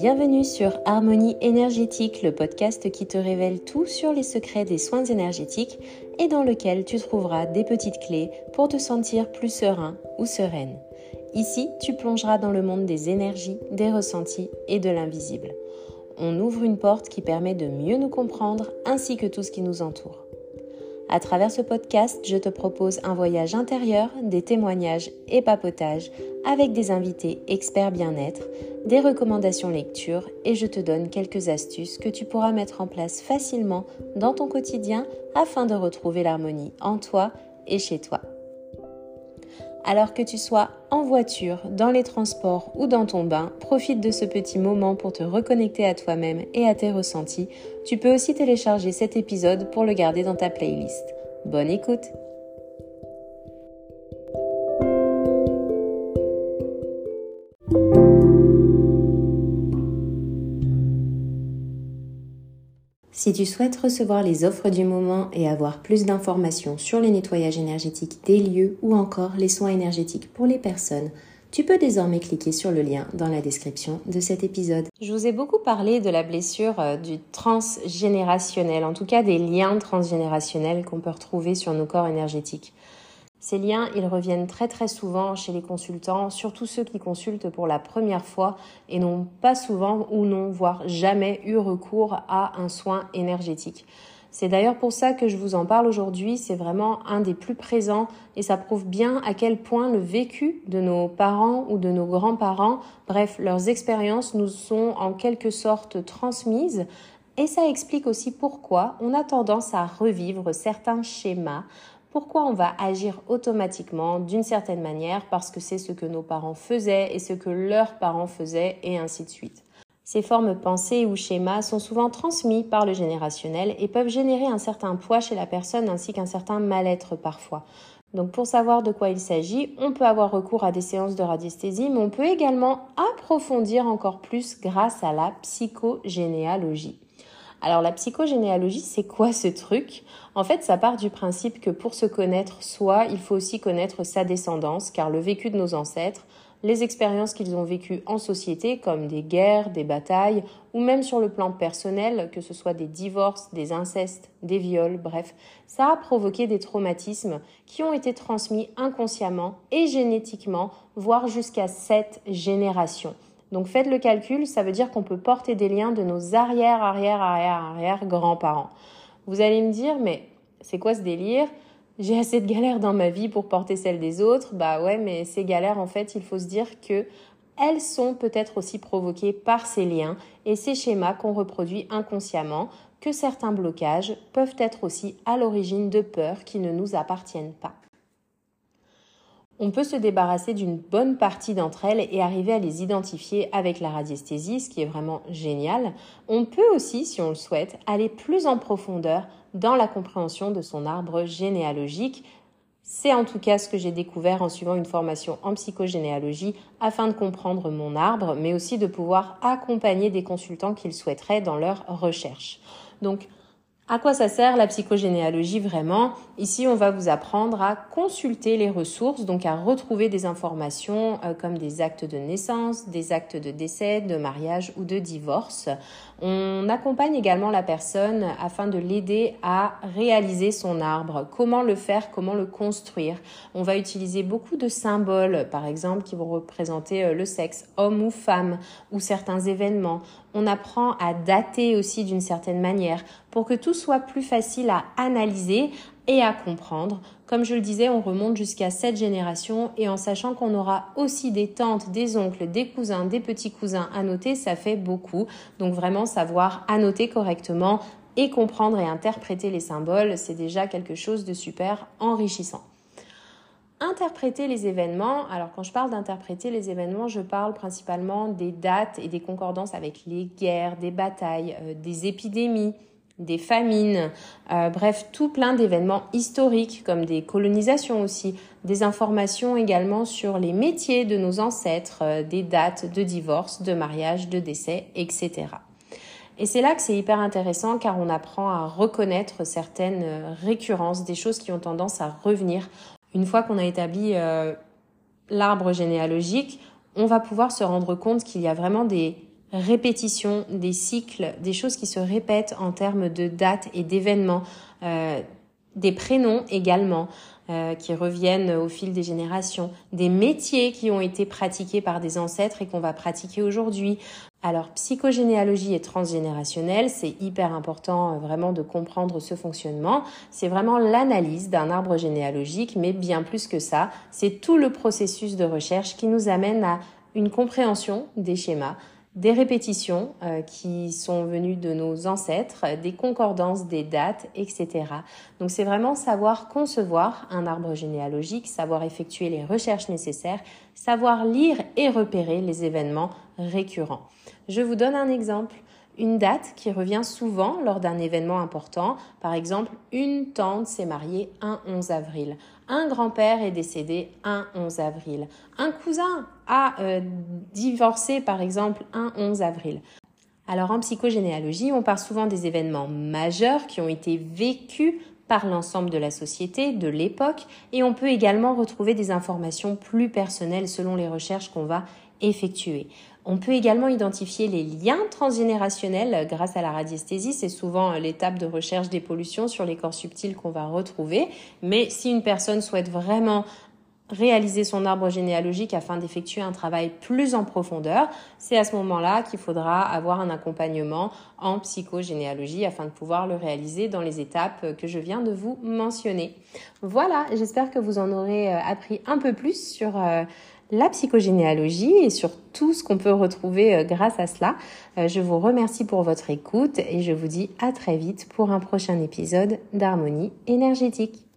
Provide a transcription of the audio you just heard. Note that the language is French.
Bienvenue sur Harmonie énergétique, le podcast qui te révèle tout sur les secrets des soins énergétiques et dans lequel tu trouveras des petites clés pour te sentir plus serein ou sereine. Ici, tu plongeras dans le monde des énergies, des ressentis et de l'invisible. On ouvre une porte qui permet de mieux nous comprendre ainsi que tout ce qui nous entoure. À travers ce podcast, je te propose un voyage intérieur, des témoignages et papotages avec des invités experts bien-être, des recommandations lecture et je te donne quelques astuces que tu pourras mettre en place facilement dans ton quotidien afin de retrouver l'harmonie en toi et chez toi. Alors que tu sois en voiture, dans les transports ou dans ton bain, profite de ce petit moment pour te reconnecter à toi-même et à tes ressentis. Tu peux aussi télécharger cet épisode pour le garder dans ta playlist. Bonne écoute Si tu souhaites recevoir les offres du moment et avoir plus d'informations sur les nettoyages énergétiques des lieux ou encore les soins énergétiques pour les personnes, tu peux désormais cliquer sur le lien dans la description de cet épisode. Je vous ai beaucoup parlé de la blessure euh, du transgénérationnel, en tout cas des liens transgénérationnels qu'on peut retrouver sur nos corps énergétiques. Ces liens, ils reviennent très très souvent chez les consultants, surtout ceux qui consultent pour la première fois et n'ont pas souvent ou non, voire jamais eu recours à un soin énergétique. C'est d'ailleurs pour ça que je vous en parle aujourd'hui, c'est vraiment un des plus présents et ça prouve bien à quel point le vécu de nos parents ou de nos grands-parents, bref, leurs expériences nous sont en quelque sorte transmises et ça explique aussi pourquoi on a tendance à revivre certains schémas pourquoi on va agir automatiquement d'une certaine manière parce que c'est ce que nos parents faisaient et ce que leurs parents faisaient et ainsi de suite. Ces formes pensées ou schémas sont souvent transmis par le générationnel et peuvent générer un certain poids chez la personne ainsi qu'un certain mal-être parfois. Donc pour savoir de quoi il s'agit, on peut avoir recours à des séances de radiesthésie, mais on peut également approfondir encore plus grâce à la psychogénéalogie. Alors la psychogénéalogie, c'est quoi ce truc? En fait, ça part du principe que pour se connaître soi, il faut aussi connaître sa descendance, car le vécu de nos ancêtres, les expériences qu'ils ont vécues en société, comme des guerres, des batailles, ou même sur le plan personnel, que ce soit des divorces, des incestes, des viols, bref, ça a provoqué des traumatismes qui ont été transmis inconsciemment et génétiquement, voire jusqu'à sept générations. Donc faites le calcul, ça veut dire qu'on peut porter des liens de nos arrière, arrière, arrière, arrière grands-parents. Vous allez me dire, mais c'est quoi ce délire? J'ai assez de galères dans ma vie pour porter celles des autres. Bah ouais, mais ces galères, en fait, il faut se dire que elles sont peut-être aussi provoquées par ces liens et ces schémas qu'on reproduit inconsciemment, que certains blocages peuvent être aussi à l'origine de peurs qui ne nous appartiennent pas. On peut se débarrasser d'une bonne partie d'entre elles et arriver à les identifier avec la radiesthésie, ce qui est vraiment génial. On peut aussi, si on le souhaite, aller plus en profondeur dans la compréhension de son arbre généalogique. C'est en tout cas ce que j'ai découvert en suivant une formation en psychogénéalogie afin de comprendre mon arbre, mais aussi de pouvoir accompagner des consultants qu'ils souhaiteraient dans leur recherche. Donc, à quoi ça sert la psychogénéalogie vraiment? Ici, on va vous apprendre à consulter les ressources, donc à retrouver des informations euh, comme des actes de naissance, des actes de décès, de mariage ou de divorce. On accompagne également la personne afin de l'aider à réaliser son arbre. Comment le faire Comment le construire? On va utiliser beaucoup de symboles, par exemple, qui vont représenter euh, le sexe, homme ou femme, ou certains événements. On apprend à dater aussi d'une certaine manière pour que tout soit plus facile à analyser et à comprendre. Comme je le disais, on remonte jusqu'à cette génération et en sachant qu'on aura aussi des tantes, des oncles, des cousins, des petits cousins à noter, ça fait beaucoup. Donc vraiment savoir annoter correctement et comprendre et interpréter les symboles, c'est déjà quelque chose de super enrichissant. Interpréter les événements, alors quand je parle d'interpréter les événements, je parle principalement des dates et des concordances avec les guerres, des batailles, euh, des épidémies, des famines, euh, bref, tout plein d'événements historiques comme des colonisations aussi, des informations également sur les métiers de nos ancêtres, euh, des dates de divorce, de mariage, de décès, etc. Et c'est là que c'est hyper intéressant car on apprend à reconnaître certaines récurrences, des choses qui ont tendance à revenir. Une fois qu'on a établi l'arbre généalogique, on va pouvoir se rendre compte qu'il y a vraiment des répétition des cycles, des choses qui se répètent en termes de dates et d'événements, euh, des prénoms également. Euh, qui reviennent au fil des générations, des métiers qui ont été pratiqués par des ancêtres et qu'on va pratiquer aujourd'hui. Alors psychogénéalogie et transgénérationnelle, c'est hyper important euh, vraiment de comprendre ce fonctionnement. C'est vraiment l'analyse d'un arbre généalogique, mais bien plus que ça, c'est tout le processus de recherche qui nous amène à une compréhension des schémas, des répétitions euh, qui sont venues de nos ancêtres, des concordances des dates, etc. Donc c'est vraiment savoir concevoir un arbre généalogique, savoir effectuer les recherches nécessaires, savoir lire et repérer les événements récurrents. Je vous donne un exemple une date qui revient souvent lors d'un événement important. Par exemple, une tante s'est mariée un 11 avril. Un grand-père est décédé un 11 avril. Un cousin a euh, divorcé, par exemple, un 11 avril. Alors en psychogénéalogie, on parle souvent des événements majeurs qui ont été vécus par l'ensemble de la société, de l'époque, et on peut également retrouver des informations plus personnelles selon les recherches qu'on va effectuer. On peut également identifier les liens transgénérationnels grâce à la radiesthésie. C'est souvent l'étape de recherche des pollutions sur les corps subtils qu'on va retrouver. Mais si une personne souhaite vraiment réaliser son arbre généalogique afin d'effectuer un travail plus en profondeur, c'est à ce moment-là qu'il faudra avoir un accompagnement en psychogénéalogie afin de pouvoir le réaliser dans les étapes que je viens de vous mentionner. Voilà, j'espère que vous en aurez euh, appris un peu plus sur euh, la psychogénéalogie et sur tout ce qu'on peut retrouver euh, grâce à cela. Euh, je vous remercie pour votre écoute et je vous dis à très vite pour un prochain épisode d'Harmonie énergétique.